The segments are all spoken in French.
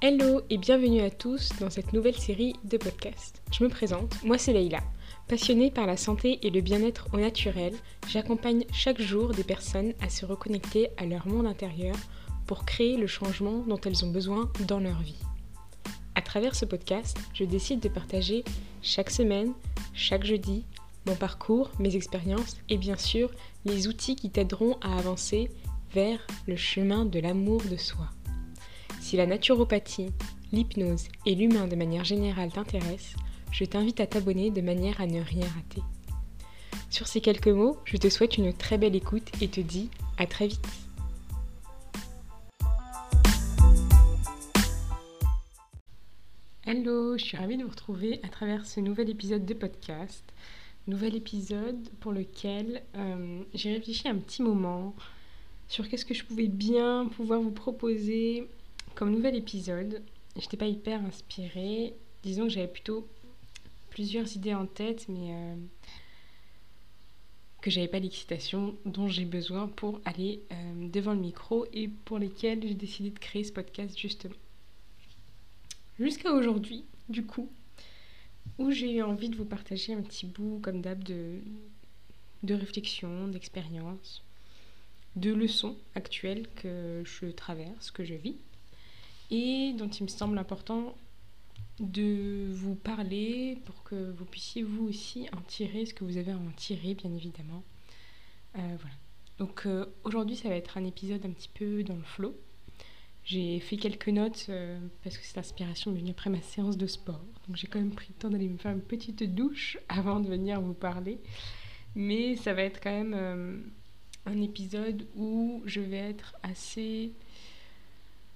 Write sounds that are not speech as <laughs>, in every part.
Hello et bienvenue à tous dans cette nouvelle série de podcasts. Je me présente, moi c'est Leïla. Passionnée par la santé et le bien-être au naturel, j'accompagne chaque jour des personnes à se reconnecter à leur monde intérieur pour créer le changement dont elles ont besoin dans leur vie. À travers ce podcast, je décide de partager chaque semaine, chaque jeudi, mon parcours, mes expériences et bien sûr les outils qui t'aideront à avancer vers le chemin de l'amour de soi. Si la naturopathie, l'hypnose et l'humain de manière générale t'intéressent, je t'invite à t'abonner de manière à ne rien rater. Sur ces quelques mots, je te souhaite une très belle écoute et te dis à très vite. Hello, je suis ravie de vous retrouver à travers ce nouvel épisode de podcast. Nouvel épisode pour lequel euh, j'ai réfléchi un petit moment sur qu'est-ce que je pouvais bien pouvoir vous proposer comme nouvel épisode. J'étais pas hyper inspirée. Disons que j'avais plutôt plusieurs idées en tête, mais euh, que j'avais pas l'excitation dont j'ai besoin pour aller euh, devant le micro et pour lesquelles j'ai décidé de créer ce podcast justement. Jusqu'à aujourd'hui, du coup, où j'ai eu envie de vous partager un petit bout, comme d'hab, de, de réflexion, d'expérience, de leçons actuelles que je traverse, que je vis et dont il me semble important de vous parler pour que vous puissiez vous aussi en tirer ce que vous avez à en tirer, bien évidemment. Euh, voilà. Donc euh, aujourd'hui, ça va être un épisode un petit peu dans le flow. J'ai fait quelques notes euh, parce que cette inspiration m'est venue après ma séance de sport. Donc j'ai quand même pris le temps d'aller me faire une petite douche <laughs> avant de venir vous parler. Mais ça va être quand même un épisode où je vais être assez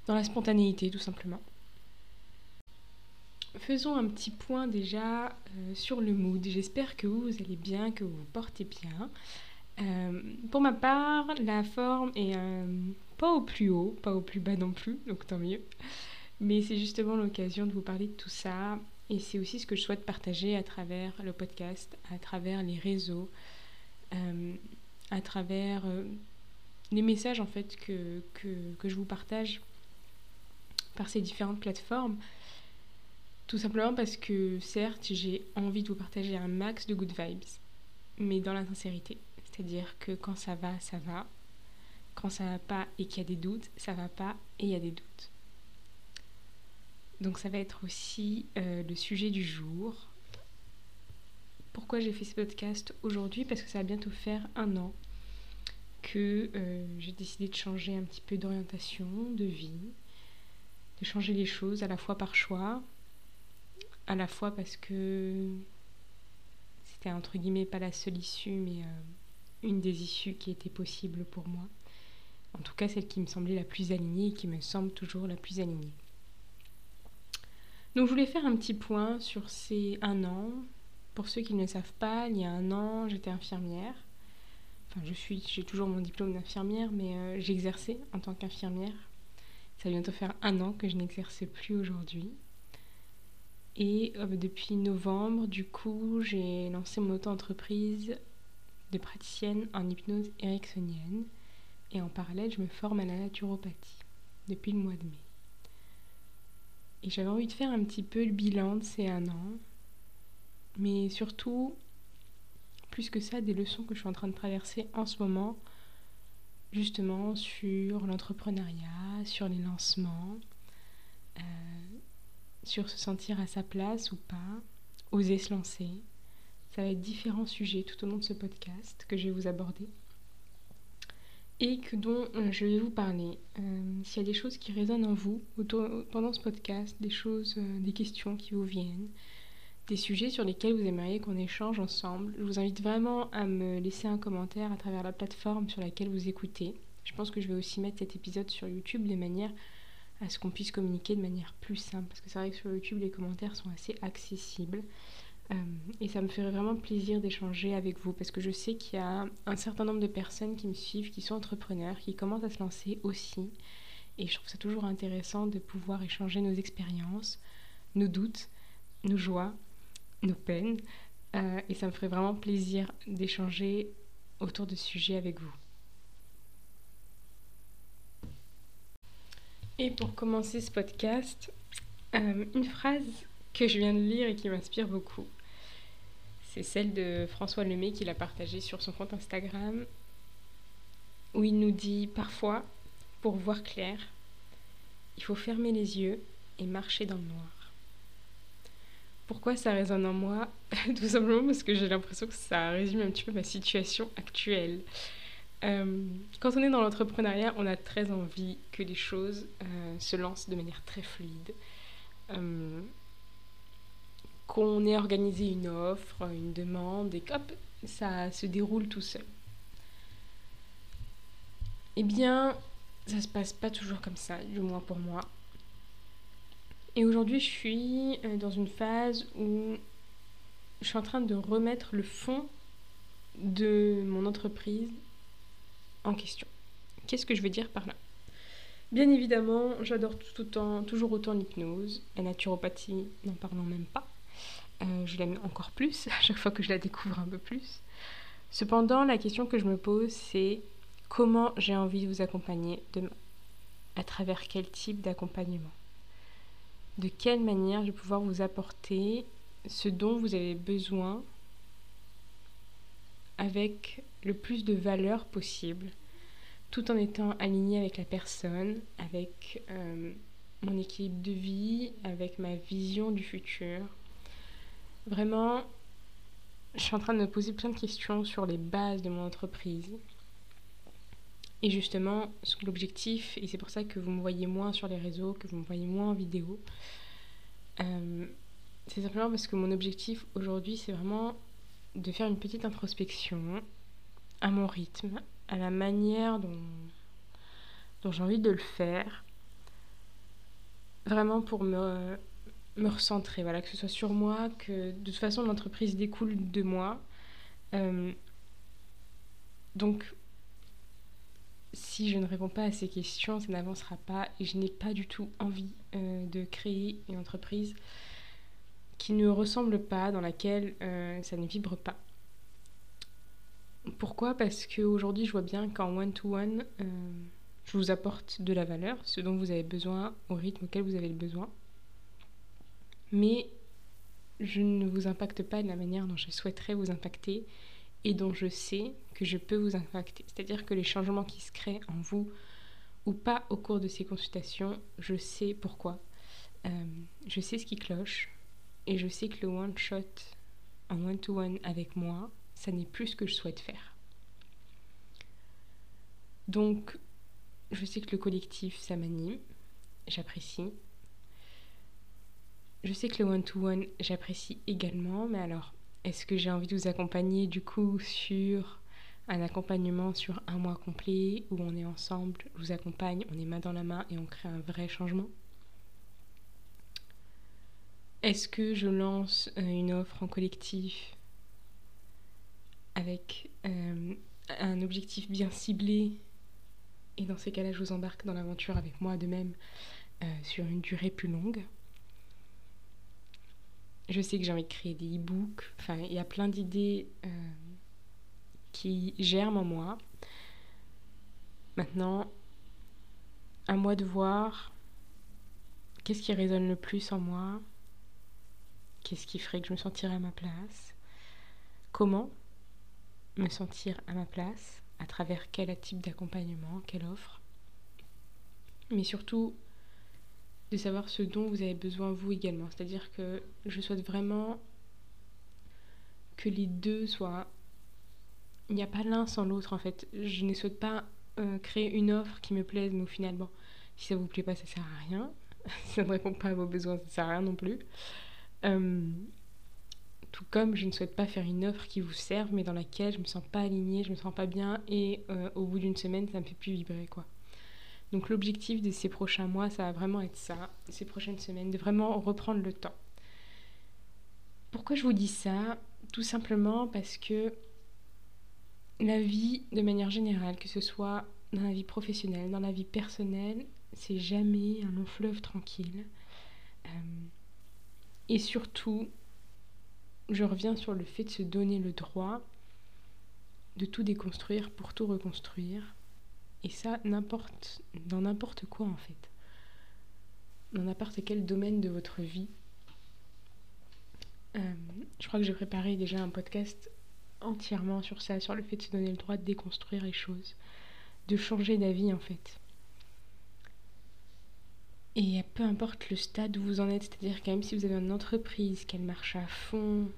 dans la spontanéité tout simplement. Faisons un petit point déjà euh, sur le mood. J'espère que vous, allez bien, que vous vous portez bien. Euh, pour ma part, la forme est euh, pas au plus haut, pas au plus bas non plus, donc tant mieux. Mais c'est justement l'occasion de vous parler de tout ça. Et c'est aussi ce que je souhaite partager à travers le podcast, à travers les réseaux, à travers les messages en fait que, que je vous partage par ces différentes plateformes. Tout simplement parce que certes, j'ai envie de vous partager un max de good vibes, mais dans la sincérité. C'est-à-dire que quand ça va, ça va. Quand ça va pas et qu'il y a des doutes, ça va pas et il y a des doutes. Donc ça va être aussi euh, le sujet du jour. Pourquoi j'ai fait ce podcast aujourd'hui? Parce que ça va bientôt faire un an que euh, j'ai décidé de changer un petit peu d'orientation, de vie, changer les choses à la fois par choix, à la fois parce que c'était entre guillemets pas la seule issue, mais euh, une des issues qui était possible pour moi. En tout cas, celle qui me semblait la plus alignée et qui me semble toujours la plus alignée. Donc je voulais faire un petit point sur ces un an. Pour ceux qui ne le savent pas, il y a un an, j'étais infirmière. Enfin, je suis, j'ai toujours mon diplôme d'infirmière, mais euh, j'exerçais en tant qu'infirmière ça va bientôt faire un an que je n'exerce plus aujourd'hui. Et euh, depuis novembre, du coup, j'ai lancé mon auto-entreprise de praticienne en hypnose ericksonienne. Et en parallèle, je me forme à la naturopathie depuis le mois de mai. Et j'avais envie de faire un petit peu le bilan de ces un an. Mais surtout, plus que ça, des leçons que je suis en train de traverser en ce moment justement sur l'entrepreneuriat, sur les lancements, euh, sur se sentir à sa place ou pas, oser se lancer. Ça va être différents sujets tout au long de ce podcast que je vais vous aborder et que dont euh, je vais vous parler. Euh, s'il y a des choses qui résonnent en vous pendant ce podcast, des choses, des questions qui vous viennent, des sujets sur lesquels vous aimeriez qu'on échange ensemble, je vous invite vraiment à me laisser un commentaire à travers la plateforme sur laquelle vous écoutez. Je pense que je vais aussi mettre cet épisode sur YouTube de manière à ce qu'on puisse communiquer de manière plus simple. Parce que c'est vrai que sur YouTube, les commentaires sont assez accessibles. Euh, et ça me ferait vraiment plaisir d'échanger avec vous parce que je sais qu'il y a un certain nombre de personnes qui me suivent, qui sont entrepreneurs, qui commencent à se lancer aussi. Et je trouve ça toujours intéressant de pouvoir échanger nos expériences, nos doutes, nos joies nos peines. Euh, et ça me ferait vraiment plaisir d'échanger autour de ce sujet avec vous. Et pour commencer ce podcast, euh, une phrase que je viens de lire et qui m'inspire beaucoup. C'est celle de François Lemay qu'il a partagée sur son compte Instagram, où il nous dit parfois, pour voir clair, il faut fermer les yeux et marcher dans le noir. Pourquoi ça résonne en moi <laughs> Tout simplement parce que j'ai l'impression que ça résume un petit peu ma situation actuelle. Euh, quand on est dans l'entrepreneuriat, on a très envie que les choses euh, se lancent de manière très fluide. Euh, qu'on ait organisé une offre, une demande, et hop, ça se déroule tout seul. Eh bien, ça se passe pas toujours comme ça, du moins pour moi. Et aujourd'hui, je suis dans une phase où je suis en train de remettre le fond de mon entreprise en question. Qu'est-ce que je veux dire par là? Bien évidemment, j'adore tout autant, toujours autant l'hypnose, la naturopathie, n'en parlons même pas. Euh, je l'aime encore plus <laughs> à chaque fois que je la découvre un peu plus. Cependant, la question que je me pose, c'est comment j'ai envie de vous accompagner demain? À travers quel type d'accompagnement? De quelle manière je vais pouvoir vous apporter ce dont vous avez besoin avec le plus de valeur possible, tout en étant aligné avec la personne, avec euh, mon équilibre de vie, avec ma vision du futur. Vraiment, je suis en train de me poser plein de questions sur les bases de mon entreprise. Et justement, l'objectif, et c'est pour ça que vous me voyez moins sur les réseaux, que vous me voyez moins en vidéo, euh, c'est simplement parce que mon objectif aujourd'hui, c'est vraiment de faire une petite introspection à mon rythme, à la manière dont, dont j'ai envie de le faire, vraiment pour me, me recentrer, voilà, que ce soit sur moi, que de toute façon l'entreprise découle de moi. Euh, donc, si je ne réponds pas à ces questions, ça n'avancera pas et je n'ai pas du tout envie euh, de créer une entreprise qui ne ressemble pas, dans laquelle euh, ça ne vibre pas. Pourquoi? Parce qu'aujourd'hui, je vois bien qu'en one-to-one, euh, je vous apporte de la valeur, ce dont vous avez besoin, au rythme auquel vous avez le besoin. Mais je ne vous impacte pas de la manière dont je souhaiterais vous impacter et dont je sais que je peux vous impacter. C'est-à-dire que les changements qui se créent en vous ou pas au cours de ces consultations, je sais pourquoi. Euh, je sais ce qui cloche, et je sais que le one shot en one to one avec moi, ça n'est plus ce que je souhaite faire. Donc, je sais que le collectif, ça m'anime, j'apprécie. Je sais que le one to one, j'apprécie également, mais alors, est-ce que j'ai envie de vous accompagner du coup sur un accompagnement sur un mois complet où on est ensemble, je vous accompagne, on est main dans la main et on crée un vrai changement? Est-ce que je lance euh, une offre en collectif avec euh, un objectif bien ciblé? Et dans ces cas-là, je vous embarque dans l'aventure avec moi de même euh, sur une durée plus longue. Je sais que j'ai envie de créer des e-books. Enfin, il y a plein d'idées qui germent en moi. Maintenant, à moi de voir qu'est-ce qui résonne le plus en moi, Qu'est-ce qui ferait que je me sentirais à ma place Comment me sentir à ma place À travers quel type d'accompagnement Quelle offre Mais surtout, de savoir ce dont vous avez besoin vous également. C'est-à-dire que je souhaite vraiment que les deux soient... Il n'y a pas l'un sans l'autre en fait. Je ne souhaite pas euh, créer une offre qui me plaise, mais au final, bon, si ça vous plaît pas, ça sert à rien. <laughs> si ça ne répond pas à vos besoins, ça sert à rien non plus. Euh, tout comme je ne souhaite pas faire une offre qui vous serve, mais dans laquelle je me sens pas alignée, je me sens pas bien, et euh, au bout d'une semaine, ça me fait plus vibrer, quoi. Donc l'objectif de ces prochains mois, ça va vraiment être ça, ces prochaines semaines, de vraiment reprendre le temps. Pourquoi je vous dis ça? Tout simplement parce que la vie, de manière générale, que ce soit dans la vie professionnelle, dans la vie personnelle, c'est jamais un long fleuve tranquille. Euh, et surtout, je reviens sur le fait de se donner le droit de tout déconstruire pour tout reconstruire. Et ça, n'importe, dans n'importe quoi en fait. dans n'importe quel domaine de votre vie. Euh, je crois que j'ai préparé déjà un podcast entièrement sur ça, sur le fait de se donner le droit de déconstruire les choses, de changer d'avis en fait. Et peu importe le stade où vous en êtes, c'est-à-dire quand même si vous avez une entreprise, qu'elle marche à fond,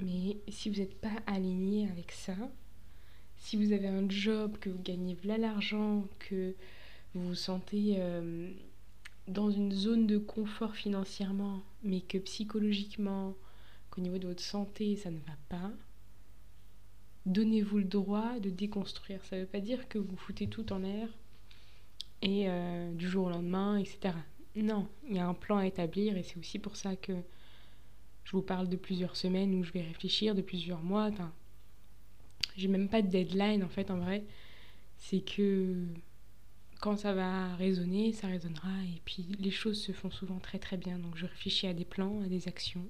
mais si vous n'êtes pas aligné avec ça, si vous avez un job, que vous gagnez de l'argent, que vous vous sentez euh, dans une zone de confort financièrement, mais que psychologiquement, qu'au niveau de votre santé, ça ne va pas, donnez-vous le droit de déconstruire. Ça ne veut pas dire que vous foutez tout en l'air et euh, du jour au lendemain, etc. Non, il y a un plan à établir et c'est aussi pour ça que je vous parle de plusieurs semaines où je vais réfléchir, de plusieurs mois. J'ai même pas de deadline en fait en vrai. C'est que quand ça va résonner, ça résonnera et puis les choses se font souvent très très bien. Donc je réfléchis à des plans, à des actions.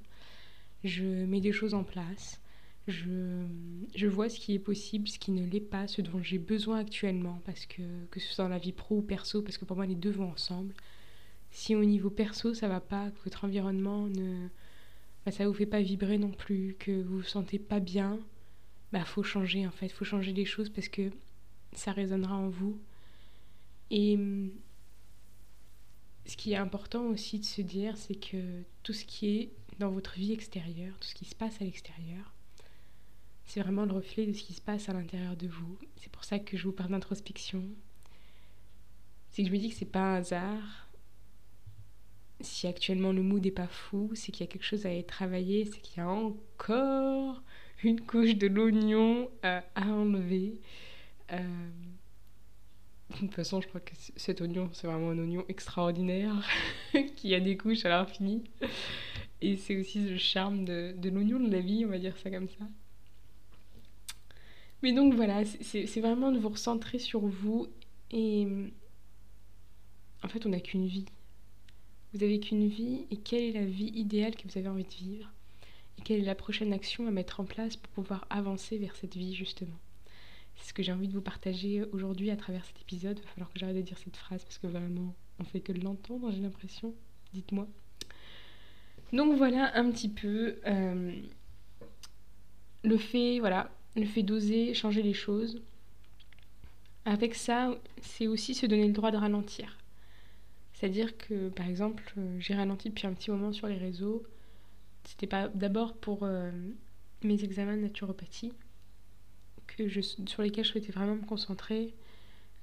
Je mets des choses en place je, vois ce qui est possible, ce qui ne l'est pas, ce dont j'ai besoin actuellement, parce que que ce soit dans la vie pro ou perso, parce que pour moi les deux vont ensemble. Si au niveau perso ça va pas, que votre environnement ne, bah, ça vous fait pas vibrer non plus, que vous vous sentez pas bien, bah faut changer en fait, faut changer les choses parce que ça résonnera en vous. Et ce qui est important aussi de se dire, c'est que tout ce qui est dans votre vie extérieure, tout ce qui se passe à l'extérieur, c'est vraiment le reflet de ce qui se passe à l'intérieur de vous. C'est pour ça que je vous parle d'introspection. C'est que je me dis que c'est pas un hasard. Si actuellement le mood n'est pas fou, c'est qu'il y a quelque chose à y travailler, c'est qu'il y a encore une couche de l'oignon à, enlever. Euh, de toute façon, je crois que cet oignon, c'est vraiment un oignon extraordinaire <laughs> qui a des couches à l'infini. Et c'est aussi le charme de, de l'oignon de la vie, on va dire ça comme ça. Mais donc voilà, c'est vraiment de vous recentrer sur vous et en fait on n'a qu'une vie. Vous avez qu'une vie et quelle est la vie idéale que vous avez envie de vivre? Et quelle est la prochaine action à mettre en place pour pouvoir avancer vers cette vie justement? C'est ce que j'ai envie de vous partager aujourd'hui à travers cet épisode. Il va falloir que j'arrête de dire cette phrase parce que vraiment on fait que l'entendre j'ai l'impression. Dites-moi. Donc voilà un petit peu euh, le fait, voilà, le fait d'oser changer les choses. Avec ça, c'est aussi se donner le droit de ralentir. C'est-à-dire que, par exemple, euh, j'ai ralenti depuis un petit moment sur les réseaux. C'était pas d'abord pour euh, mes examens de naturopathie, que je, sur lesquels je souhaitais vraiment me concentrer,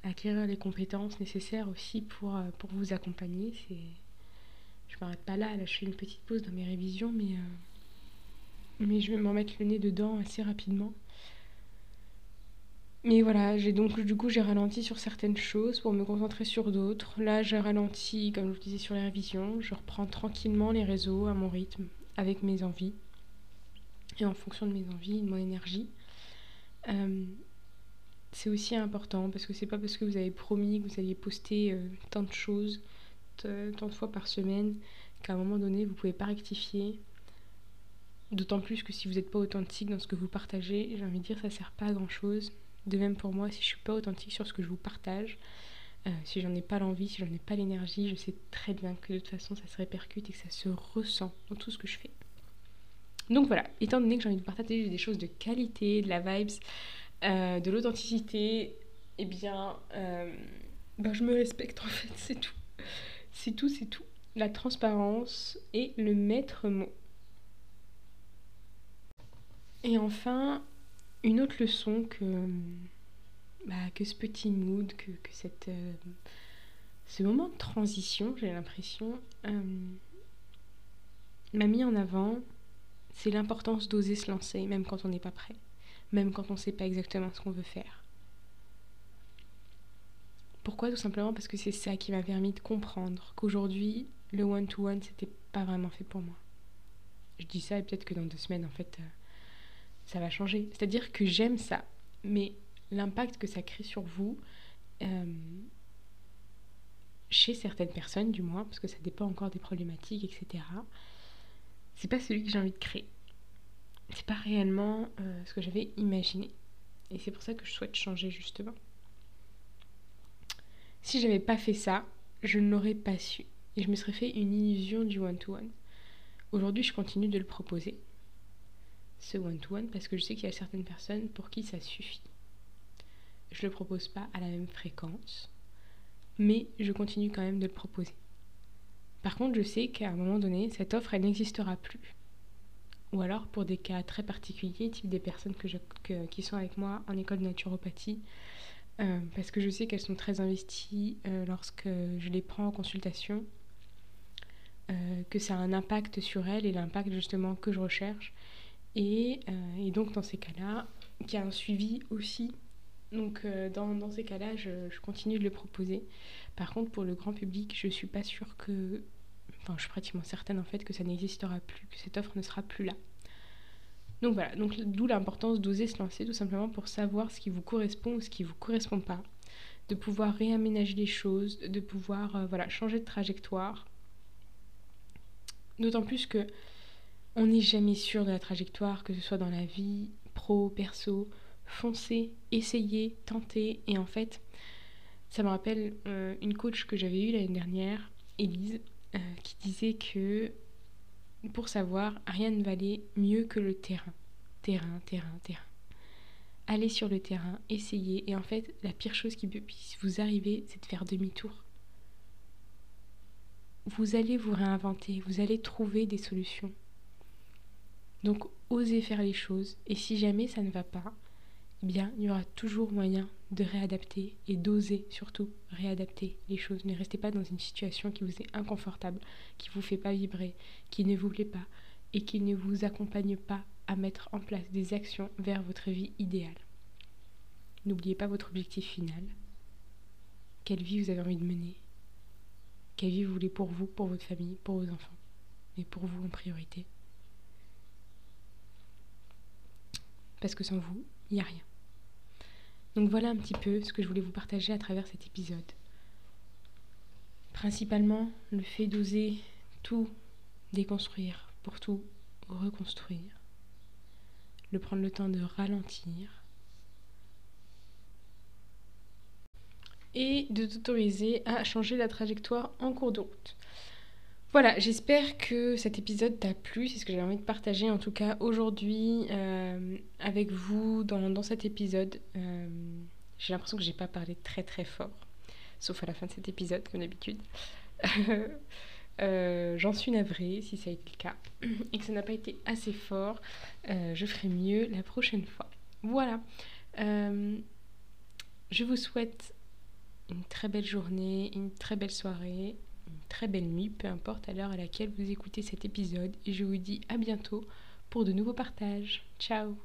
acquérir les compétences nécessaires aussi pour, euh, pour vous accompagner. C'est... Je m'arrête pas là, là je fais une petite pause dans mes révisions, mais, mais je vais m'en mettre le nez dedans assez rapidement. Mais voilà, j'ai donc du coup j'ai ralenti sur certaines choses pour me concentrer sur d'autres. Là, j'ai ralenti, comme je vous disais, sur les révisions. Je reprends tranquillement les réseaux à mon rythme, avec mes envies et en fonction de mes envies, de mon énergie. Euh, c'est aussi important parce que c'est pas parce que vous avez promis que vous alliez poster euh, tant de choses, tant de fois par semaine, qu'à un moment donné vous pouvez pas rectifier. D'autant plus que si vous n'êtes pas authentique dans ce que vous partagez, j'ai envie de dire ça sert pas à grand chose. De même pour moi, si je suis pas authentique sur ce que je vous partage, euh, si j'en ai pas l'envie, si j'en ai pas l'énergie, je sais très bien que de toute façon ça se répercute et que ça se ressent dans tout ce que je fais. Donc voilà, étant donné que j'ai envie de partager des choses de qualité, de la vibes, euh, de l'authenticité, eh bien, euh, ben, je me respecte en fait, c'est tout. C'est tout, c'est tout. La transparence est le maître mot. Et enfin, une autre leçon que, bah, que ce petit mood, que, que cette, euh, ce moment de transition, j'ai l'impression, euh, m'a mis en avant, c'est l'importance d'oser se lancer, même quand on n'est pas prêt, même quand on ne sait pas exactement ce qu'on veut faire. Pourquoi? Tout simplement parce que c'est ça qui m'a permis de comprendre qu'aujourd'hui, le one-to-one, c'était pas vraiment fait pour moi. Je dis ça et peut-être que dans deux semaines, en fait, euh, ça va changer. C'est-à-dire que j'aime ça, mais l'impact que ça crée sur vous, euh, chez certaines personnes du moins, parce que ça dépend encore des problématiques, etc., c'est pas celui que j'ai envie de créer. C'est pas réellement euh, ce que j'avais imaginé. Et c'est pour ça que je souhaite changer justement. Si j'avais pas fait ça, je ne l'aurais pas su. et je me serais fait une illusion du one-to-one. Aujourd'hui, je continue de le proposer, ce one-to-one, parce que je sais qu'il y a certaines personnes pour qui ça suffit. Je ne le propose pas à la même fréquence, mais je continue quand même de le proposer. Par contre, je sais qu'à un moment donné, cette offre, elle n'existera plus. Ou alors pour des cas très particuliers, type des personnes qui sont avec moi en école de naturopathie, euh, parce que je sais qu'elles sont très investies euh, lorsque je les prends en consultation, euh, que ça a un impact sur elles et l'impact justement que je recherche. Et, donc dans ces cas-là, qu'il y a un suivi aussi. Donc dans, ces cas-là, je, je, continue de le proposer. Par contre, pour le grand public, je suis pas sûre que... Enfin, je suis pratiquement certaine en fait que ça n'existera plus, que cette offre ne sera plus là. Donc voilà, donc d'où l'importance d'oser se lancer tout simplement pour savoir ce qui vous correspond ou ce qui ne vous correspond pas, de pouvoir réaménager les choses, de pouvoir euh, voilà, changer de trajectoire. D'autant plus que on n'est jamais sûr de la trajectoire, que ce soit dans la vie, pro, perso, foncez, essayez, tentez. Et en fait, ça me rappelle euh, une coach que j'avais eue l'année dernière, Elise, euh, qui disait que pour savoir, rien ne valait mieux que le terrain. Terrain, terrain, terrain. Allez sur le terrain, essayez, et en fait, la pire chose qui puisse vous arriver, c'est de faire demi-tour. Vous allez vous réinventer, vous allez trouver des solutions. Donc, osez faire les choses, et si jamais ça ne va pas, bien, il y aura toujours moyen de réadapter et d'oser surtout réadapter les choses. Ne restez pas dans une situation qui vous est inconfortable, qui ne vous fait pas vibrer, qui ne vous plaît pas et qui ne vous accompagne pas à mettre en place des actions vers votre vie idéale. N'oubliez pas votre objectif final. Quelle vie vous avez envie de mener? Quelle vie vous voulez pour vous, pour votre famille, pour vos enfants Mais pour vous en priorité? Parce que sans vous, il n'y a rien. Donc voilà un petit peu ce que je voulais vous partager à travers cet épisode. Principalement le fait d'oser tout déconstruire pour tout reconstruire. Le prendre le temps de ralentir. Et de t'autoriser à changer la trajectoire en cours de route. Voilà, j'espère que cet épisode t'a plu, c'est ce que j'avais envie de partager en tout cas aujourd'hui euh, avec vous dans, cet épisode. Euh, j'ai l'impression que j'ai pas parlé très très fort, sauf à la fin de cet épisode comme d'habitude. <laughs> Euh, j'en suis navrée si ça a été le cas et que ça n'a pas été assez fort. je ferai mieux la prochaine fois. Voilà. je vous souhaite une très belle journée, une très belle soirée très belle nuit, peu importe à l'heure à laquelle vous écoutez cet épisode. Et je vous dis à bientôt pour de nouveaux partages. Ciao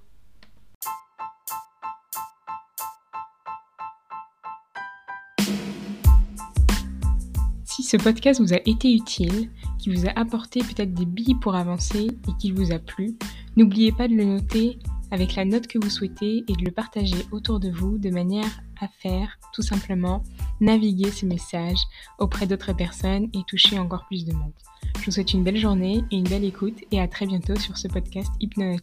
Si ce podcast vous a été utile, qui vous a apporté peut-être des billes pour avancer et qu'il vous a plu, n'oubliez pas de le noter avec la note que vous souhaitez et de le partager autour de vous de manière à faire tout simplement naviguer ce message auprès d'autres personnes et toucher encore plus de monde. Je vous souhaite une belle journée et une belle écoute et à très bientôt sur ce podcast Hypno